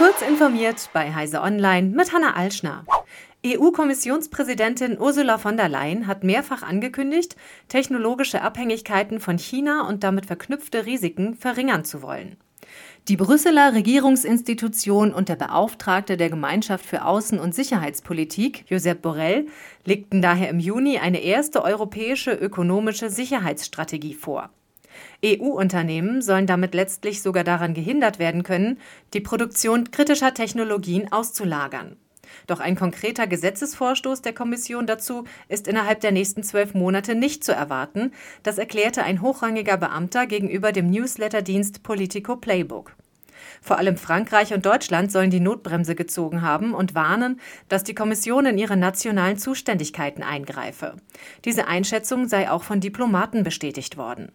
Kurz informiert bei Heise Online mit Hanna Alschner. EU-Kommissionspräsidentin Ursula von der Leyen hat mehrfach angekündigt, technologische Abhängigkeiten von China und damit verknüpfte Risiken verringern zu wollen. Die Brüsseler Regierungsinstitution und der Beauftragte der Gemeinschaft für Außen- und Sicherheitspolitik, Josep Borrell, legten daher im Juni eine erste europäische ökonomische Sicherheitsstrategie vor. EU-Unternehmen sollen damit letztlich sogar daran gehindert werden können, die Produktion kritischer Technologien auszulagern. Doch ein konkreter Gesetzesvorstoß der Kommission dazu ist innerhalb der nächsten zwölf Monate nicht zu erwarten. Das erklärte ein hochrangiger Beamter gegenüber dem Newsletterdienst Politico Playbook. Vor allem Frankreich und Deutschland sollen die Notbremse gezogen haben und warnen, dass die Kommission in ihre nationalen Zuständigkeiten eingreife. Diese Einschätzung sei auch von Diplomaten bestätigt worden.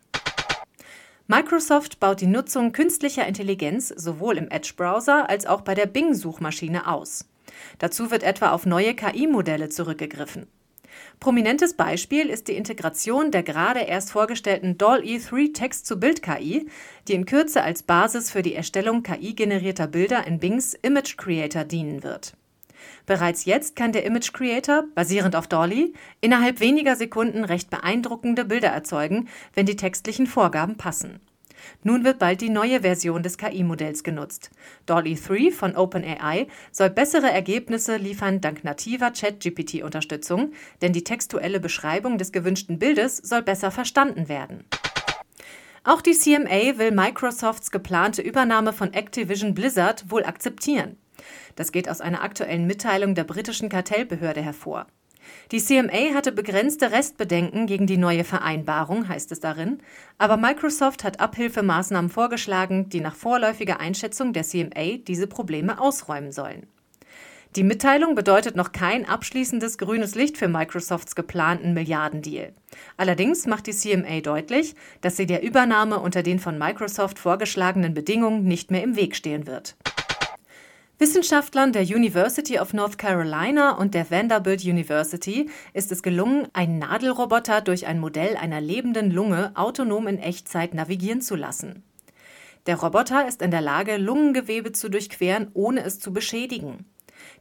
Microsoft baut die Nutzung künstlicher Intelligenz sowohl im Edge-Browser als auch bei der Bing-Suchmaschine aus. Dazu wird etwa auf neue KI-Modelle zurückgegriffen. Prominentes Beispiel ist die Integration der gerade erst vorgestellten DALL-E3 Text-zu-Bild-KI, die in Kürze als Basis für die Erstellung KI-generierter Bilder in Bings Image Creator dienen wird. Bereits jetzt kann der Image Creator, basierend auf Dolly, innerhalb weniger Sekunden recht beeindruckende Bilder erzeugen, wenn die textlichen Vorgaben passen. Nun wird bald die neue Version des KI-Modells genutzt. Dolly 3 von OpenAI soll bessere Ergebnisse liefern dank nativer Chat-GPT-Unterstützung, denn die textuelle Beschreibung des gewünschten Bildes soll besser verstanden werden. Auch die CMA will Microsofts geplante Übernahme von Activision Blizzard wohl akzeptieren. Das geht aus einer aktuellen Mitteilung der britischen Kartellbehörde hervor. Die CMA hatte begrenzte Restbedenken gegen die neue Vereinbarung, heißt es darin, aber Microsoft hat Abhilfemaßnahmen vorgeschlagen, die nach vorläufiger Einschätzung der CMA diese Probleme ausräumen sollen. Die Mitteilung bedeutet noch kein abschließendes grünes Licht für Microsofts geplanten Milliardendeal. Allerdings macht die CMA deutlich, dass sie der Übernahme unter den von Microsoft vorgeschlagenen Bedingungen nicht mehr im Weg stehen wird. Wissenschaftlern der University of North Carolina und der Vanderbilt University ist es gelungen, einen Nadelroboter durch ein Modell einer lebenden Lunge autonom in Echtzeit navigieren zu lassen. Der Roboter ist in der Lage, Lungengewebe zu durchqueren, ohne es zu beschädigen.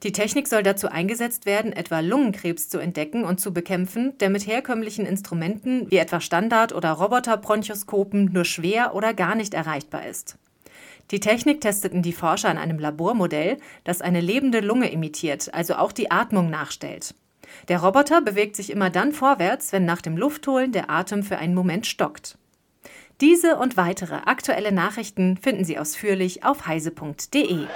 Die Technik soll dazu eingesetzt werden, etwa Lungenkrebs zu entdecken und zu bekämpfen, der mit herkömmlichen Instrumenten wie etwa Standard- oder Roboterbronchoskopen nur schwer oder gar nicht erreichbar ist. Die Technik testeten die Forscher an einem Labormodell, das eine lebende Lunge imitiert, also auch die Atmung nachstellt. Der Roboter bewegt sich immer dann vorwärts, wenn nach dem Luftholen der Atem für einen Moment stockt. Diese und weitere aktuelle Nachrichten finden Sie ausführlich auf heise.de.